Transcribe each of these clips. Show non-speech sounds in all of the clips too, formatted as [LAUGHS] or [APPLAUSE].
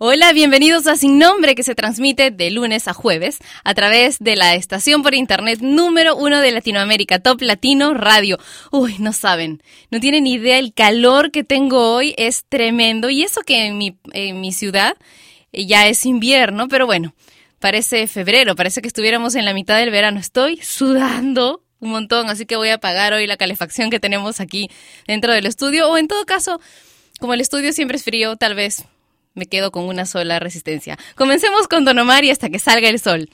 Hola, bienvenidos a Sin Nombre que se transmite de lunes a jueves a través de la estación por internet número uno de Latinoamérica, Top Latino Radio. Uy, no saben, no tienen idea, el calor que tengo hoy es tremendo y eso que en mi, en mi ciudad ya es invierno, pero bueno, parece febrero, parece que estuviéramos en la mitad del verano. Estoy sudando un montón, así que voy a apagar hoy la calefacción que tenemos aquí dentro del estudio o en todo caso, como el estudio siempre es frío, tal vez me quedo con una sola resistencia. Comencemos con Don Omar y hasta que salga el sol.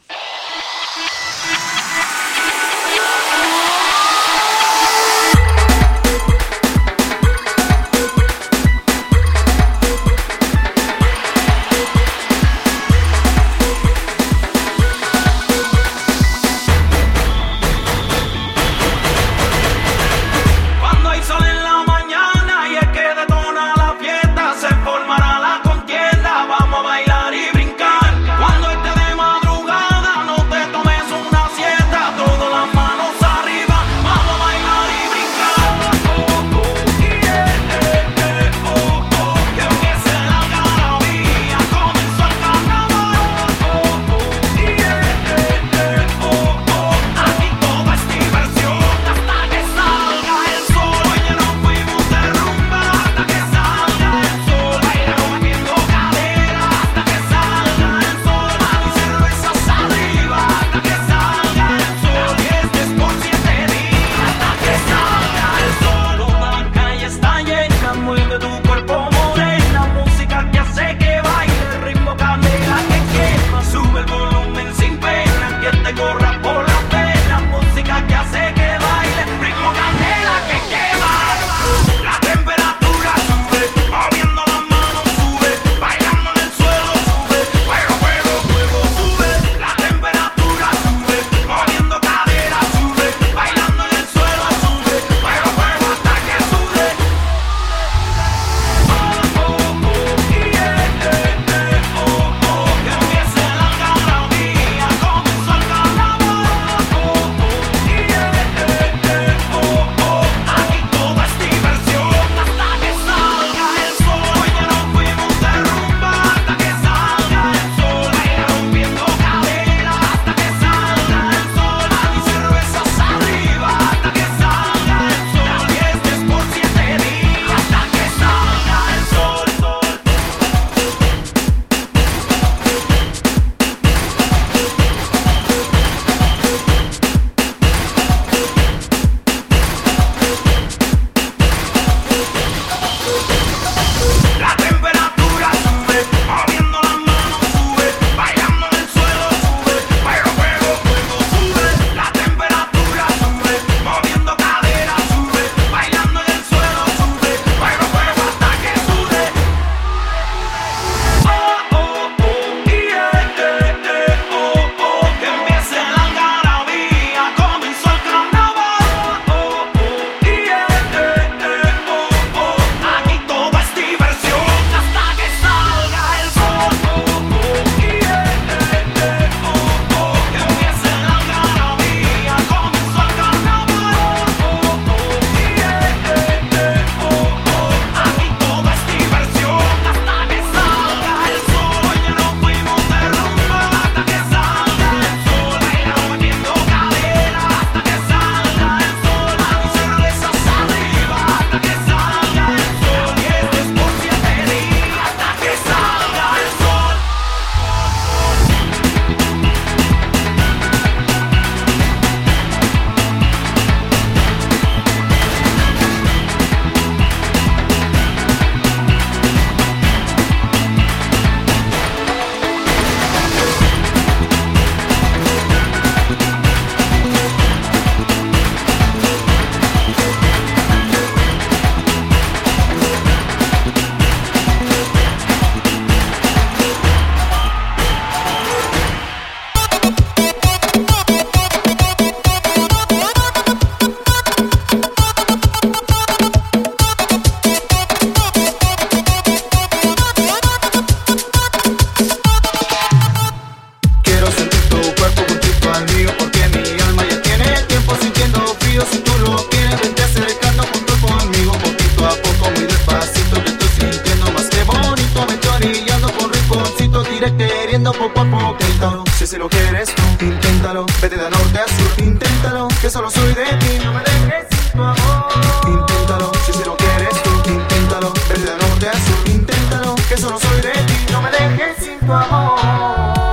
Poco a poco. Inténtalo, si se lo quieres tú, inténtalo. Vete de norte a sur, inténtalo, que solo soy de ti. No me dejes sin tu amor. Inténtalo, si se lo quieres tú, inténtalo. Vete de norte a sur, inténtalo, que solo soy de ti. No me dejes sin tu amor.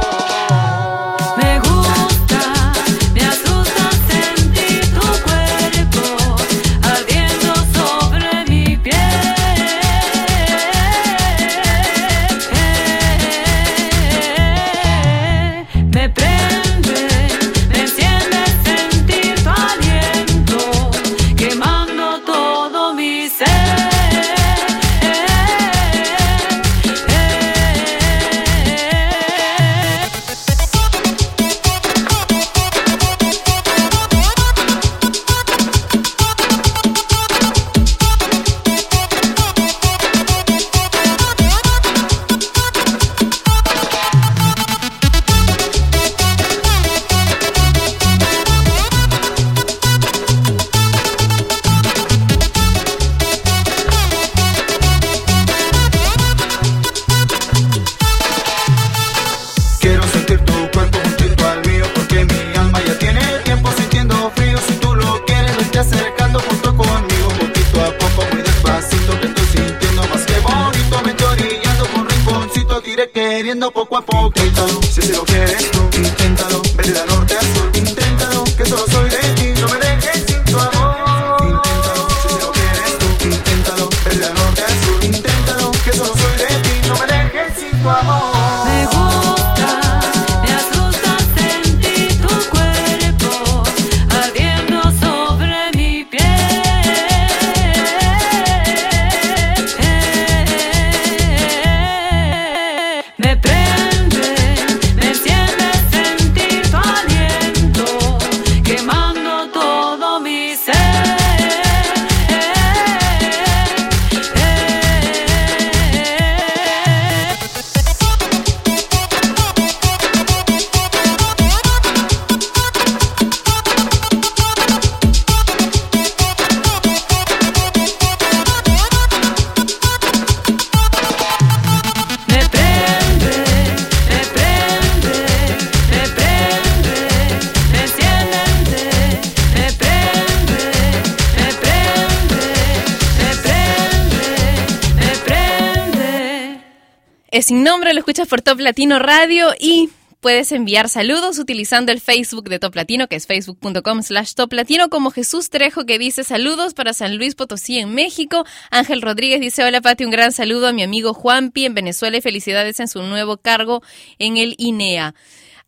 Nombre lo escuchas por Top Latino Radio y puedes enviar saludos utilizando el Facebook de Top Latino, que es facebook.com slash Top Latino, como Jesús Trejo que dice saludos para San Luis Potosí en México. Ángel Rodríguez dice, hola Pati, un gran saludo a mi amigo Juanpi en Venezuela y felicidades en su nuevo cargo en el INEA.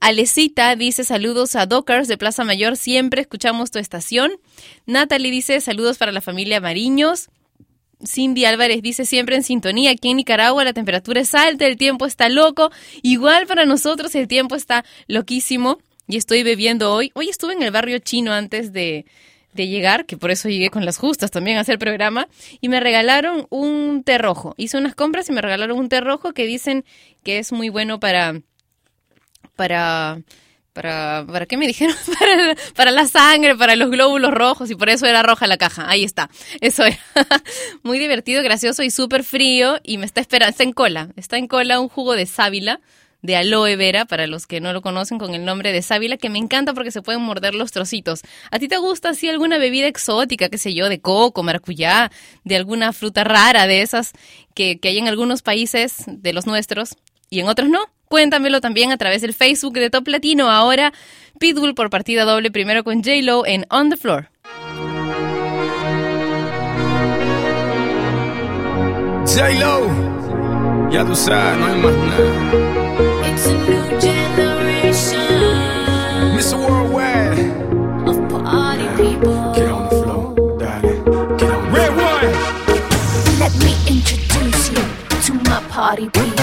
Alecita dice saludos a Dockers de Plaza Mayor, siempre escuchamos tu estación. Natalie dice saludos para la familia Mariños. Cindy Álvarez dice siempre en sintonía, aquí en Nicaragua la temperatura es alta, el tiempo está loco, igual para nosotros el tiempo está loquísimo y estoy bebiendo hoy. Hoy estuve en el barrio chino antes de, de llegar, que por eso llegué con las justas también a hacer programa, y me regalaron un té rojo. Hice unas compras y me regalaron un té rojo que dicen que es muy bueno para... para para, ¿Para qué me dijeron? [LAUGHS] Para, para, la sangre, para los glóbulos rojos y por eso era roja la caja. Ahí está. Eso era. [LAUGHS] Muy divertido, gracioso y súper frío y me está esperando. Está en cola. Está en cola un jugo de sábila de aloe vera, para los que no lo conocen con el nombre de sábila, que me encanta porque se pueden morder los trocitos. ¿A ti te gusta así alguna bebida exótica, qué sé yo, de coco, maracuyá, de alguna fruta rara de esas que, que hay en algunos países de los nuestros y en otros no? Cuéntamelo también a través del Facebook de Top Latino. Ahora, Pitbull por partida doble, primero con J-Lo en On the Floor. J-Lo, ya tú sabes, no hay más nada. It's a new generation. Mr. Worldwide. Of party people. Get on the floor, darling. Get on Red one. Let me introduce you to my party people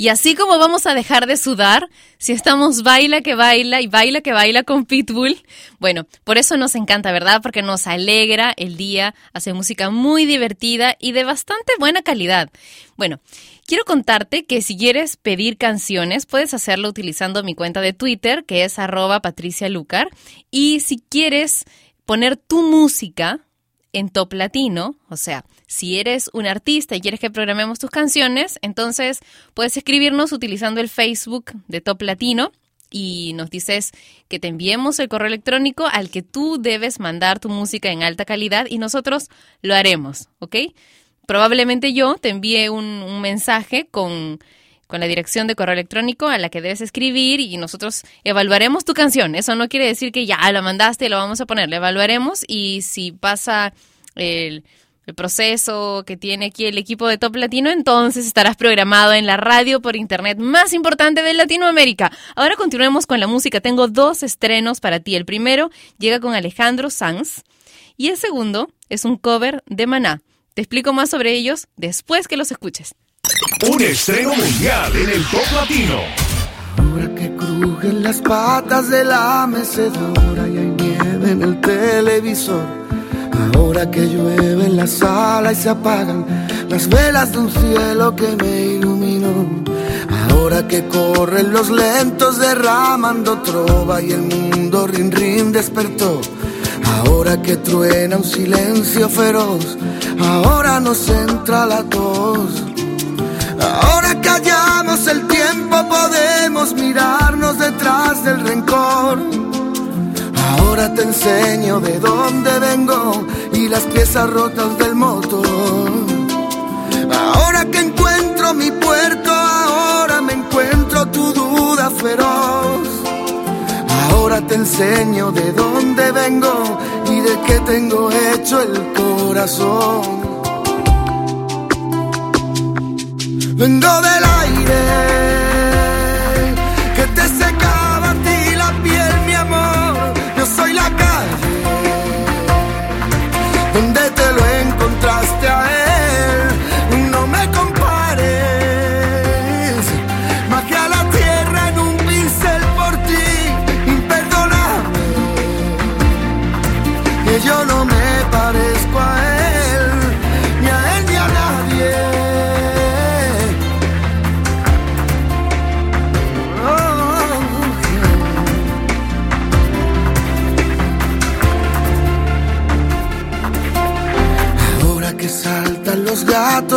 Y así como vamos a dejar de sudar si estamos baila que baila y baila que baila con Pitbull, bueno, por eso nos encanta, ¿verdad? Porque nos alegra el día, hace música muy divertida y de bastante buena calidad. Bueno, quiero contarte que si quieres pedir canciones, puedes hacerlo utilizando mi cuenta de Twitter, que es arroba patricialucar. Y si quieres poner tu música, en Top Latino, o sea, si eres un artista y quieres que programemos tus canciones, entonces puedes escribirnos utilizando el Facebook de Top Latino y nos dices que te enviemos el correo electrónico al que tú debes mandar tu música en alta calidad y nosotros lo haremos, ¿ok? Probablemente yo te envíe un, mensaje con con la dirección de correo electrónico a la que debes escribir y nosotros evaluaremos tu canción. Eso no quiere decir que ya la mandaste y lo vamos a poner, la evaluaremos y si pasa el, el proceso que tiene aquí el equipo de Top Latino, entonces estarás programado en la radio por internet más importante de Latinoamérica. Ahora continuemos con la música. Tengo dos estrenos para ti. El primero llega con Alejandro Sanz y el segundo es un cover de Maná. Te explico más sobre ellos después que los escuches. Un estreno mundial en el top latino. Ahora que crujen las patas de la mecedora y hay nieve en el televisor. Ahora que llueve en la sala y se apagan las velas de un cielo que me iluminó. Ahora que corren los lentos derramando trova y el mundo rin rin despertó. Ahora que truena un silencio feroz, ahora nos entra la tos. Ahora que hallamos el tiempo podemos mirarnos detrás del rencor. Ahora te enseño de dónde vengo y las piezas rotas del motor. Ahora que encuentro mi puerto, ahora me encuentro tu duda feroz. Ahora te enseño de dónde vengo y de qué tengo hecho el corazón. Vengo del aire que te secaba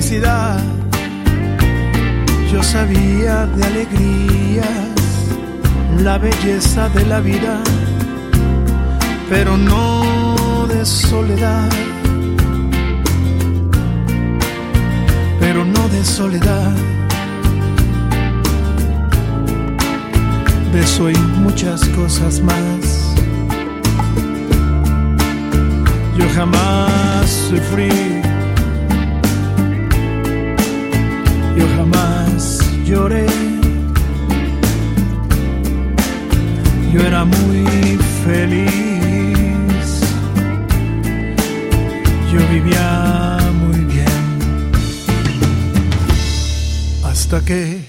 felicidad. Yo sabía de alegrías, la belleza de la vida, pero no de soledad. Pero no de soledad. De eso muchas cosas más. Yo jamás sufrí. Yo jamás lloré. Yo era muy feliz. Yo vivía muy bien. Hasta que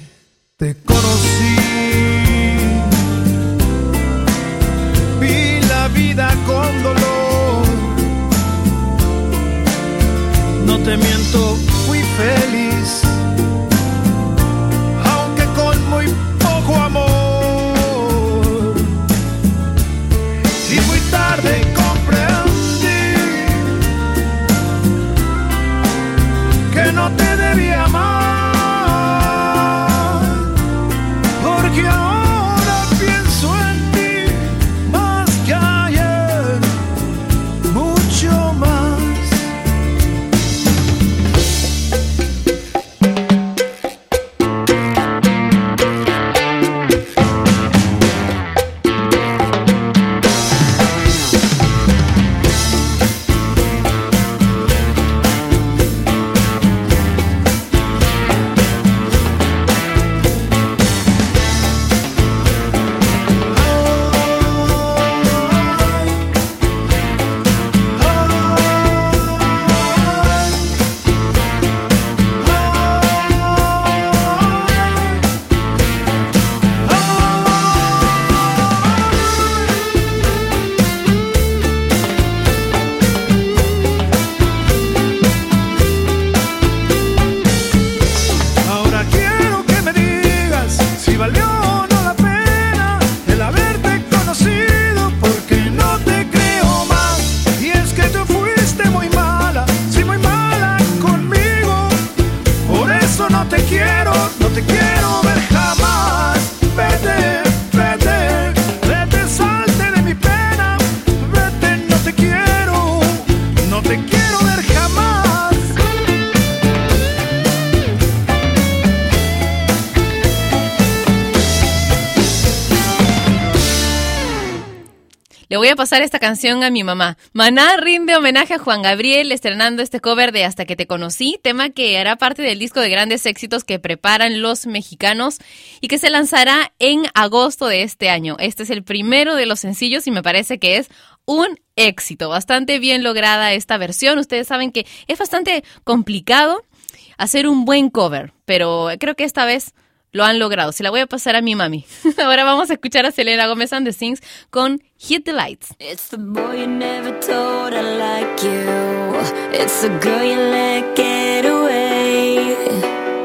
a pasar esta canción a mi mamá. Maná rinde homenaje a Juan Gabriel estrenando este cover de Hasta que te conocí, tema que hará parte del disco de grandes éxitos que preparan los mexicanos y que se lanzará en agosto de este año. Este es el primero de los sencillos y me parece que es un éxito. Bastante bien lograda esta versión. Ustedes saben que es bastante complicado hacer un buen cover, pero creo que esta vez lo han logrado. Se la voy a pasar a mi mami. [LAUGHS] Ahora vamos a escuchar a Selena Gómez and the Sings con Hit the Lights. It's the boy you never told I like you. It's the girl you let get away.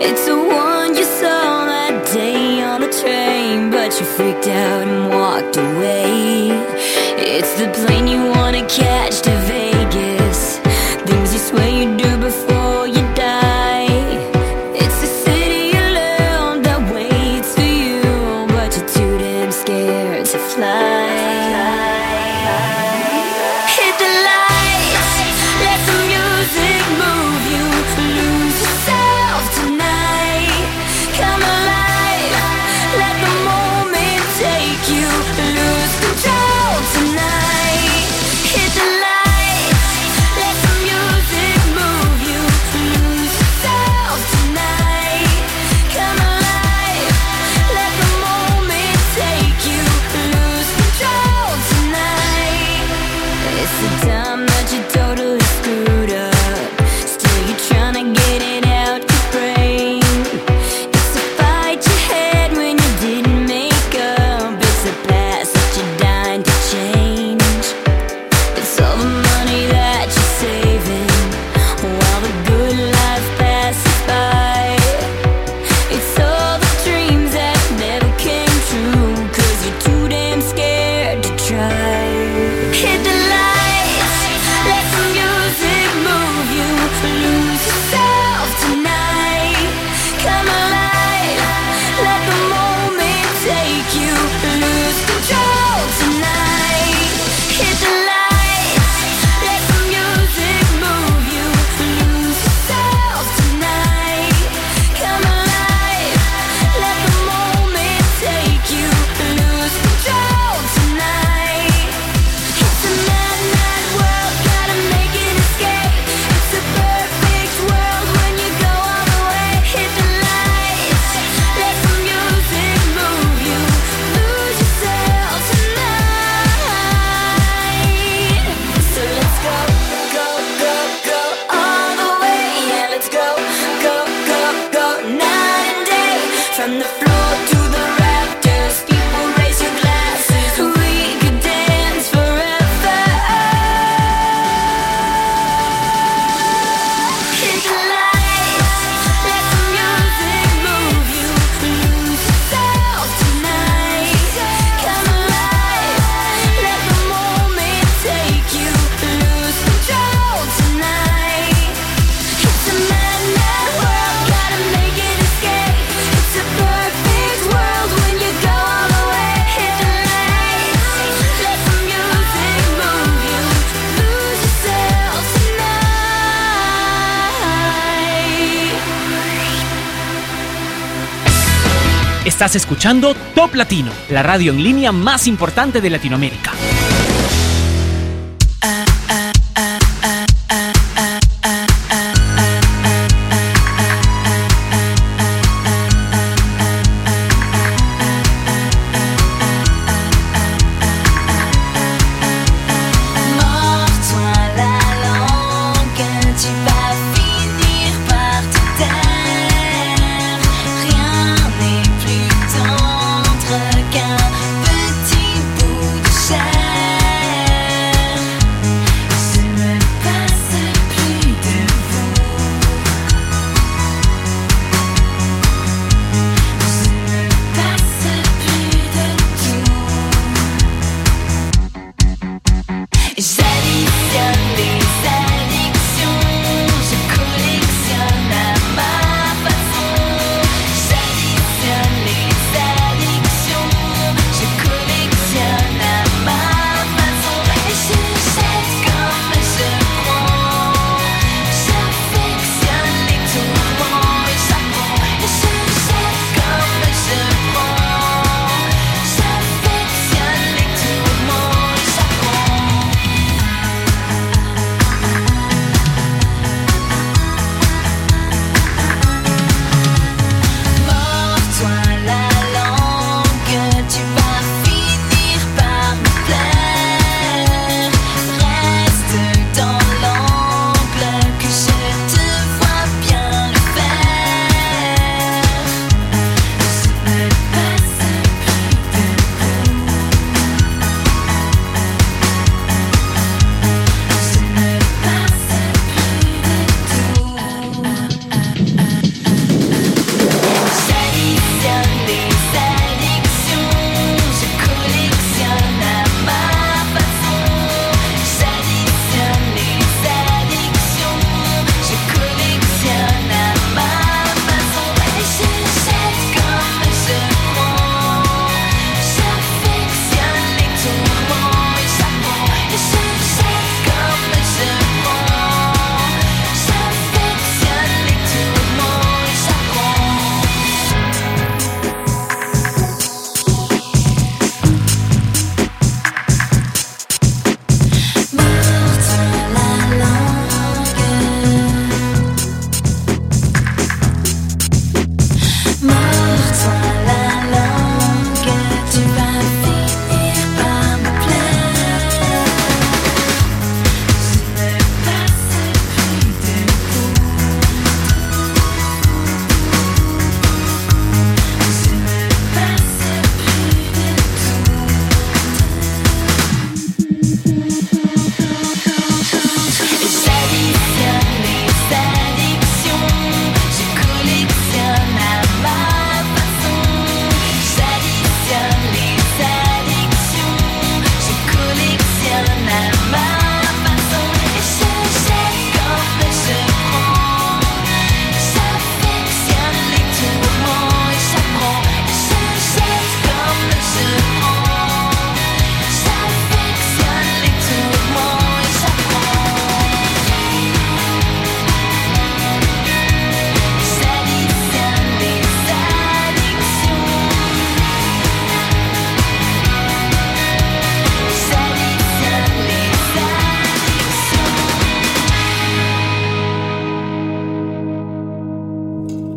It's the one you saw that day on the train, but you freaked out and walked away. It's the plane you wanna catch to Vegas. Estás escuchando Top Latino, la radio en línea más importante de Latinoamérica.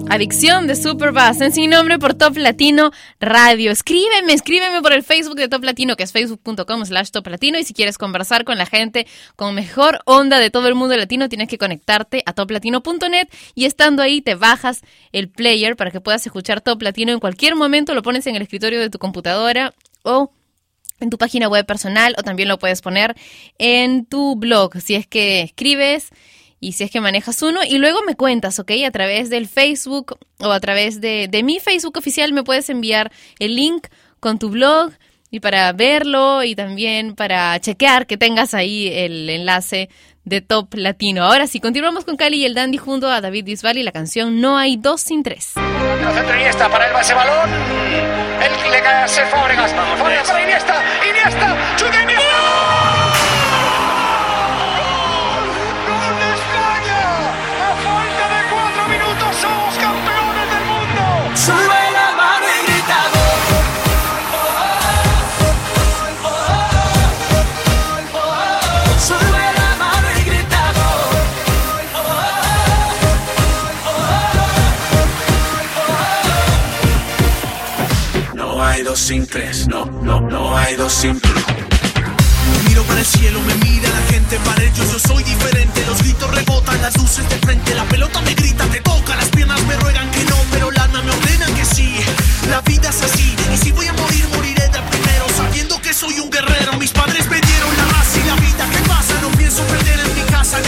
Adicción de Superbass en sin nombre por Top Latino Radio. Escríbeme, escríbeme por el Facebook de Top Latino, que es facebook.com slash Top Latino. Y si quieres conversar con la gente con mejor onda de todo el mundo latino, tienes que conectarte a toplatino.net y estando ahí te bajas el player para que puedas escuchar Top Latino en cualquier momento. Lo pones en el escritorio de tu computadora o en tu página web personal o también lo puedes poner en tu blog si es que escribes y si es que manejas uno y luego me cuentas, ¿ok? A través del Facebook o a través de, de mi Facebook oficial me puedes enviar el link con tu blog y para verlo y también para chequear que tengas ahí el enlace de Top Latino. Ahora sí, continuamos con Cali y el Dandy junto a David Bisbal y la canción No hay dos sin tres. Iniesta para el ese balón. El que le para Iniesta. Iniesta. Iniesta. Sin tres, no, no, no hay dos sin tres. Miro para el cielo, me mira la gente, para ellos yo soy diferente. Los gritos rebotan, las luces de frente, la pelota me grita, te toca, las piernas me ruegan que no, pero el alma me ordena que sí. La vida es así, y si voy a morir, moriré de primero, sabiendo que soy un guerrero. Mis padres me dieron la raza y la vida, ¿qué pasa? No pienso perder en mi casa,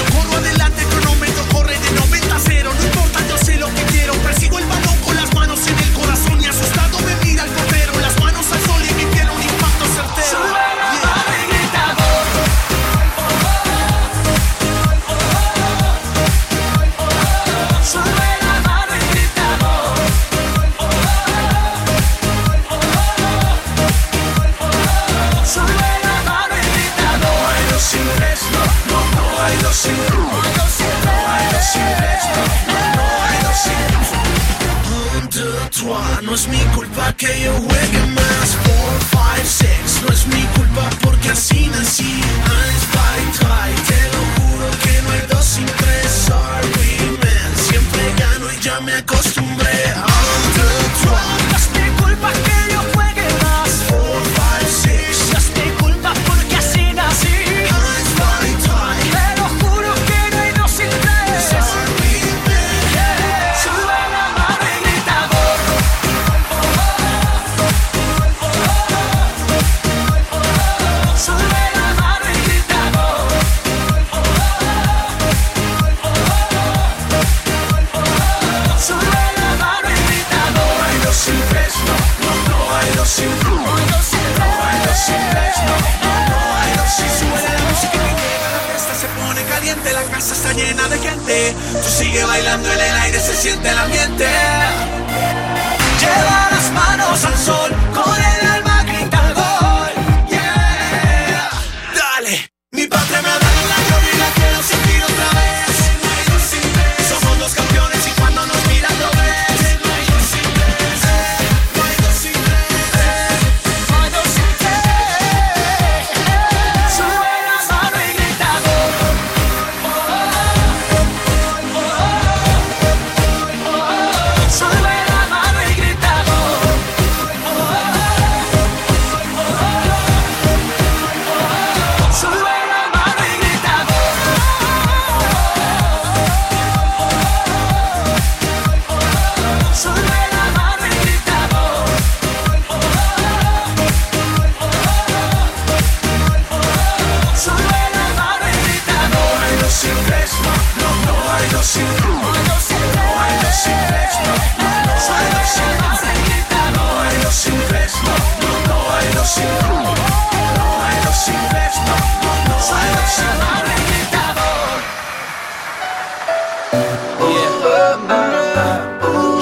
no es mi culpa que yo juegue más. Four, five, six, no es mi culpa porque así nací. Eins, zwei, drei, te lo juro que no hay dos sin tres. Sorry, man, siempre gano y ya me acostumbré.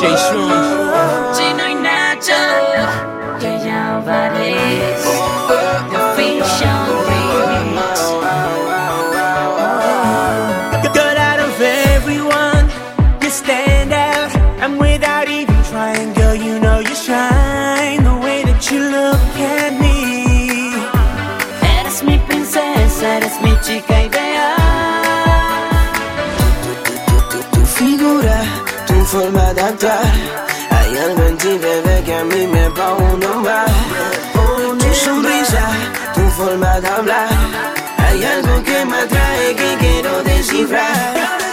Jay Sean. A mí me pone mal. Tu sonrisa, tu forma de hablar. Hay algo que me atrae que quiero descifrar.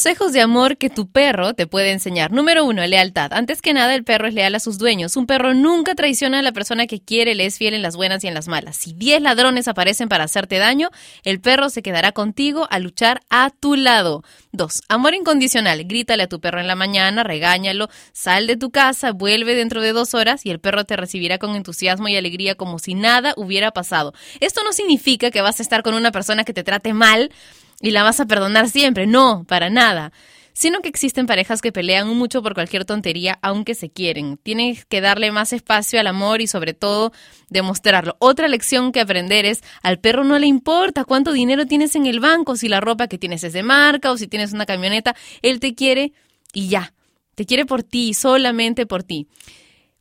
Consejos de amor que tu perro te puede enseñar. Número uno, lealtad. Antes que nada, el perro es leal a sus dueños. Un perro nunca traiciona a la persona que quiere, le es fiel en las buenas y en las malas. Si 10 ladrones aparecen para hacerte daño, el perro se quedará contigo a luchar a tu lado. Dos, amor incondicional. Grítale a tu perro en la mañana, regáñalo, sal de tu casa, vuelve dentro de dos horas y el perro te recibirá con entusiasmo y alegría como si nada hubiera pasado. Esto no significa que vas a estar con una persona que te trate mal y la vas a perdonar siempre. No, para nada. Sino que existen parejas que pelean mucho por cualquier tontería, aunque se quieren. Tienes que darle más espacio al amor y sobre todo demostrarlo. Otra lección que aprender es, al perro no le importa cuánto dinero tienes en el banco, si la ropa que tienes es de marca o si tienes una camioneta, él te quiere y ya. Te quiere por ti, solamente por ti.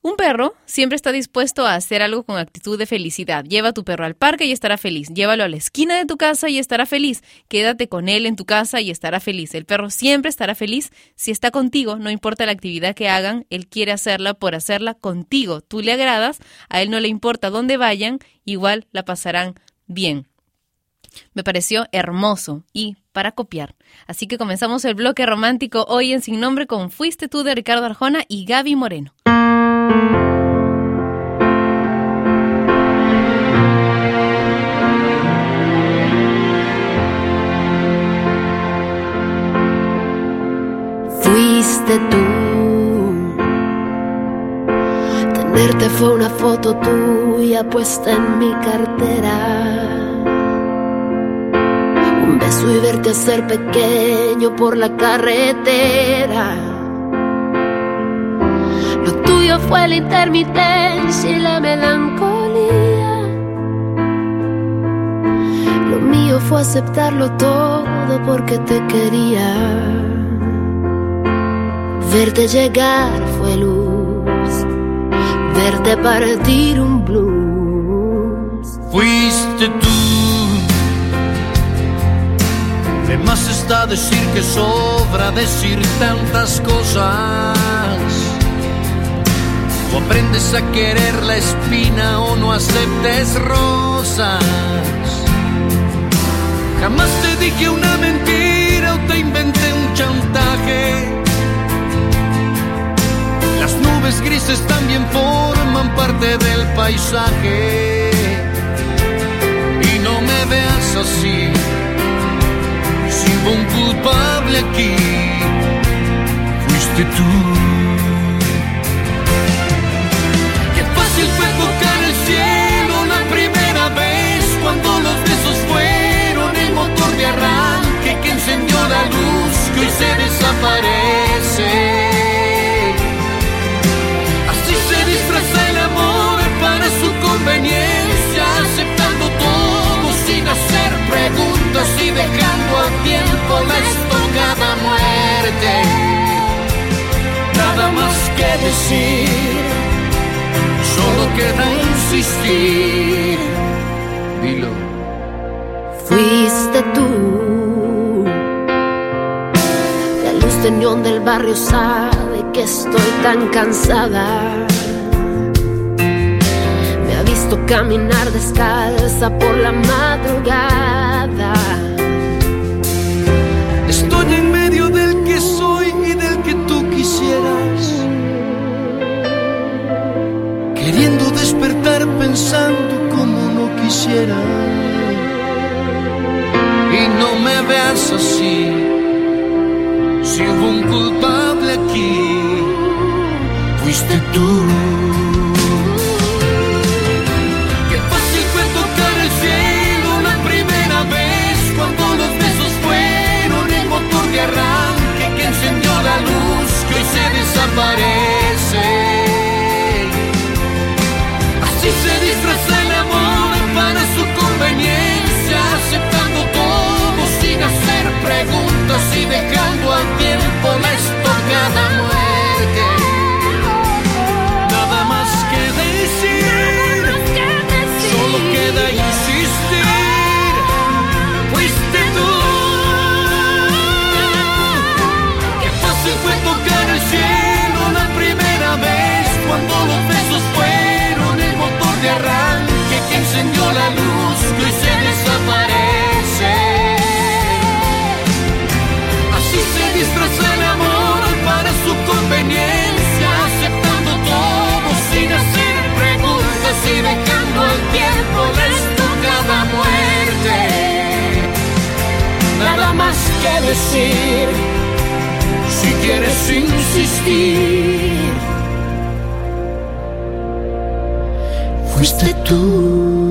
Un perro siempre está dispuesto a hacer algo con actitud de felicidad. Lleva a tu perro al parque y estará feliz. Llévalo a la esquina de tu casa y estará feliz. Quédate con él en tu casa y estará feliz. El perro siempre estará feliz si está contigo, no importa la actividad que hagan, él quiere hacerla por hacerla contigo. Tú le agradas, a él no le importa dónde vayan, igual la pasarán bien. Me pareció hermoso y para copiar. Así que comenzamos el bloque romántico hoy en Sin Nombre con Fuiste tú de Ricardo Arjona y Gaby Moreno. Fuiste tú. Tenerte fue una foto tuya puesta en mi cartera. Un beso y verte hacer pequeño por la carretera. Tuyo fue la intermitencia y la melancolía. Lo mío fue aceptarlo todo porque te quería. Verte llegar fue luz, verte partir un blues. Fuiste tú. De más está decir que sobra decir tantas cosas. O aprendes a querer la espina o no aceptes rosas. Jamás te dije una mentira o te inventé un chantaje. Las nubes grises también forman parte del paisaje. Y no me veas así, si hubo un culpable aquí, fuiste tú. De arranque que encendió la luz que hoy se desaparece. Así se disfraza el amor para su conveniencia, aceptando todo sin hacer preguntas y dejando al tiempo la estocada muerte. Nada más que decir, solo queda insistir. Dilo. Fuiste tú. La luz de del barrio sabe que estoy tan cansada. Me ha visto caminar descalza por la madrugada. Estoy en medio del que soy y del que tú quisieras. Queriendo despertar pensando como no quisiera. No me veas así. Si hubo un culpable aquí, fuiste tú. Qué fácil fue tocar el cielo la primera vez cuando los besos fueron el motor de arranque que encendió la luz que hoy se desaparece. Estocada muerte. Nada más que decir, solo queda insistir. Fuiste tú. Qué fácil fue tocar el cielo la primera vez cuando los besos fueron el motor de arranque que encendió la luz Que decir, si quieres insistir, fuiste tú.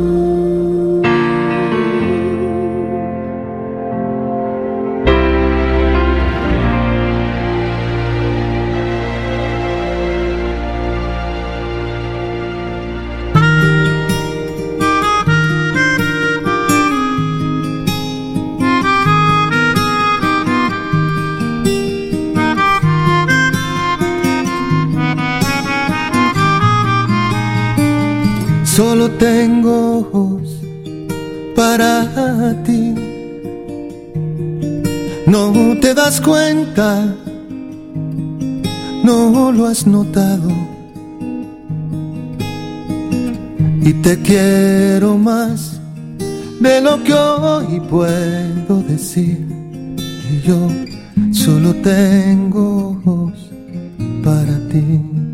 Tengo ojos para ti. No te das cuenta, no lo has notado. Y te quiero más de lo que hoy puedo decir. Y yo solo tengo ojos para ti.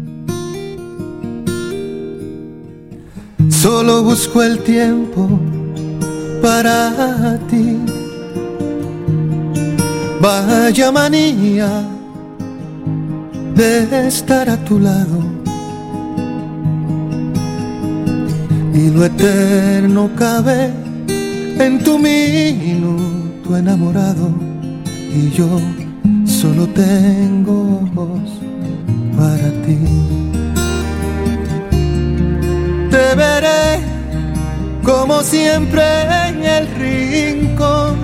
Solo busco el tiempo para ti. Vaya manía de estar a tu lado. Y lo eterno cabe en tu minuto enamorado. Y yo solo tengo ojos para ti. Te veré como siempre en el rincón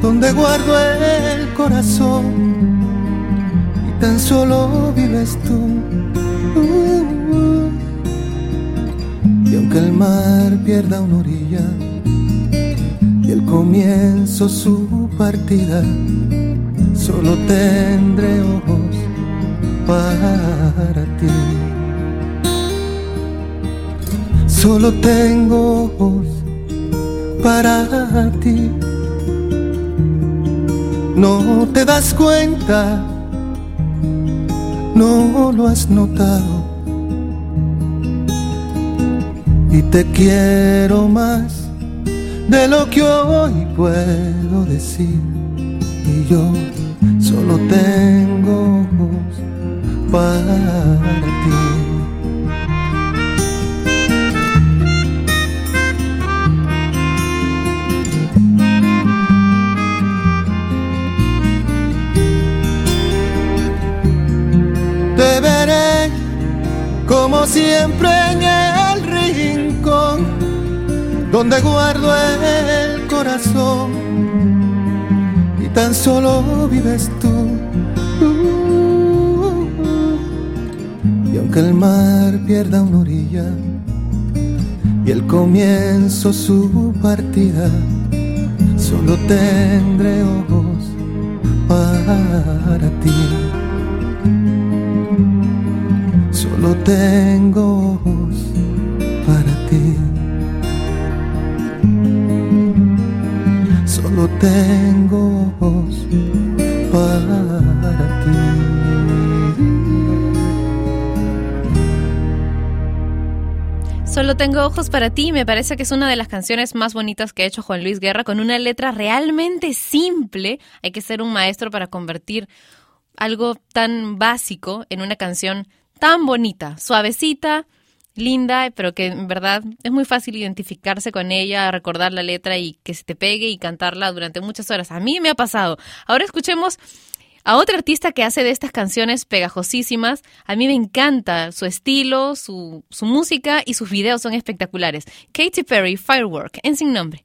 donde guardo el corazón y tan solo vives tú. Y aunque el mar pierda una orilla y el comienzo su partida, solo tendré ojos para ti. Solo tengo ojos para ti. No te das cuenta, no lo has notado. Y te quiero más de lo que hoy puedo decir. Y yo solo tengo ojos para ti. Te veré como siempre en el rincón donde guardo el corazón y tan solo vives tú. Y aunque el mar pierda una orilla y el comienzo su partida, solo tendré ojos para ti. Solo tengo ojos para ti. Solo tengo ojos para ti. Solo tengo ojos para ti, me parece que es una de las canciones más bonitas que ha hecho Juan Luis Guerra, con una letra realmente simple. Hay que ser un maestro para convertir algo tan básico en una canción tan bonita, suavecita, linda, pero que en verdad es muy fácil identificarse con ella, recordar la letra y que se te pegue y cantarla durante muchas horas. A mí me ha pasado. Ahora escuchemos a otra artista que hace de estas canciones pegajosísimas. A mí me encanta su estilo, su, su música y sus videos son espectaculares. Katy Perry, Firework, en sin nombre.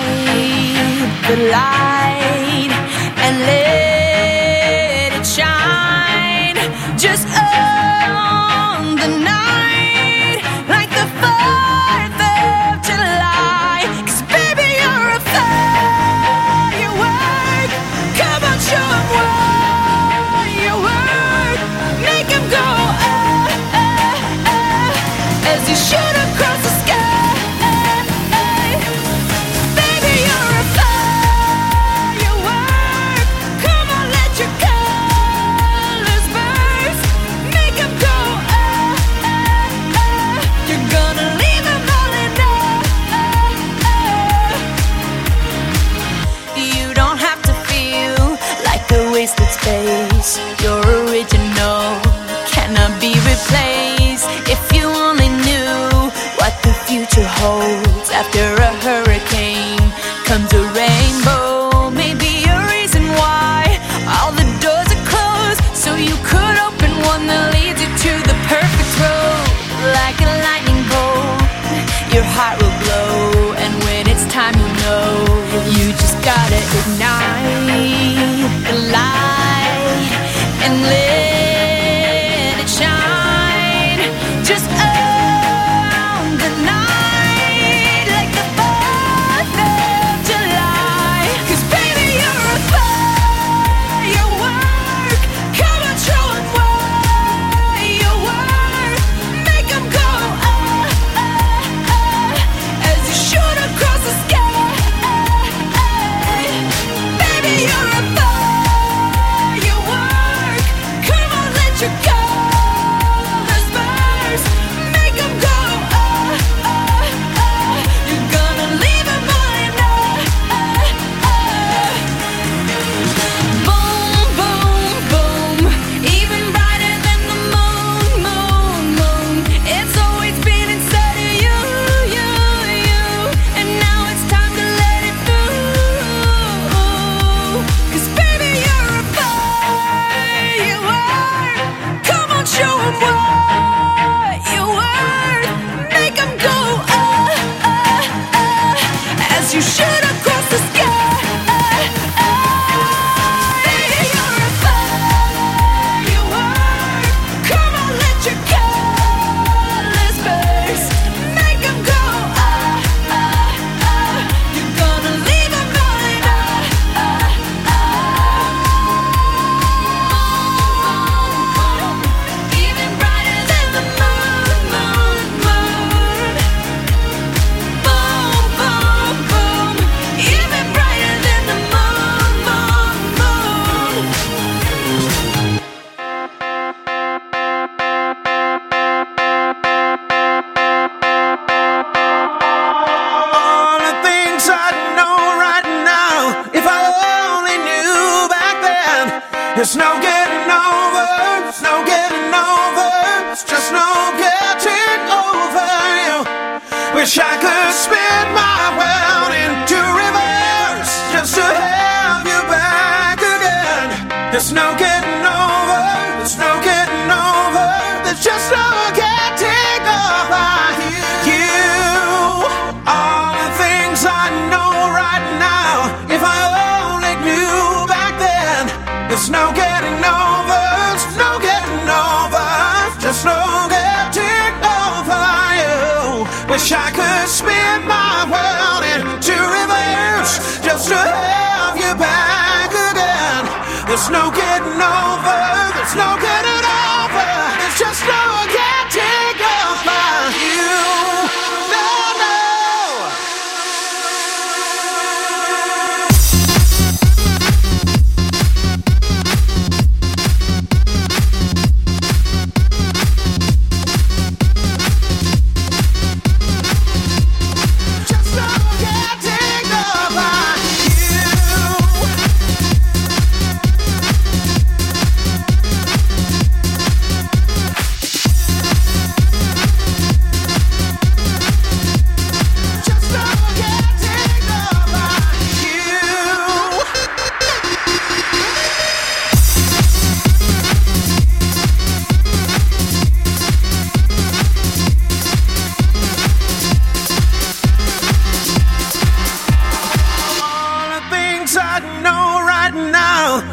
the light your heart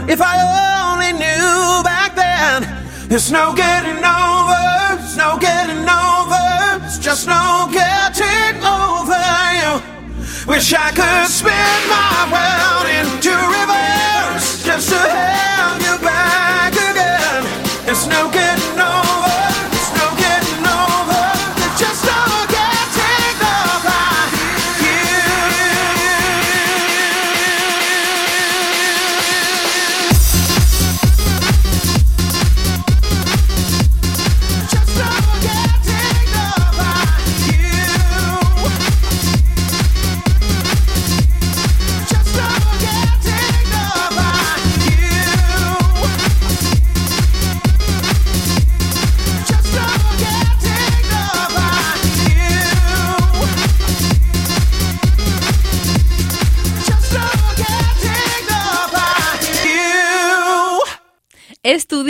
if I only knew back then, there's no getting over, there's no getting over, it's just no getting over you. Wish I could spin my world into reverse just to have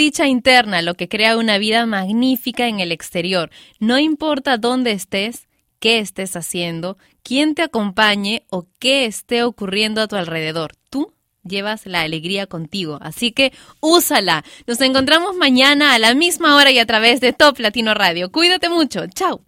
dicha interna lo que crea una vida magnífica en el exterior. No importa dónde estés, qué estés haciendo, quién te acompañe o qué esté ocurriendo a tu alrededor. Tú llevas la alegría contigo, así que úsala. Nos encontramos mañana a la misma hora y a través de Top Latino Radio. Cuídate mucho. Chao.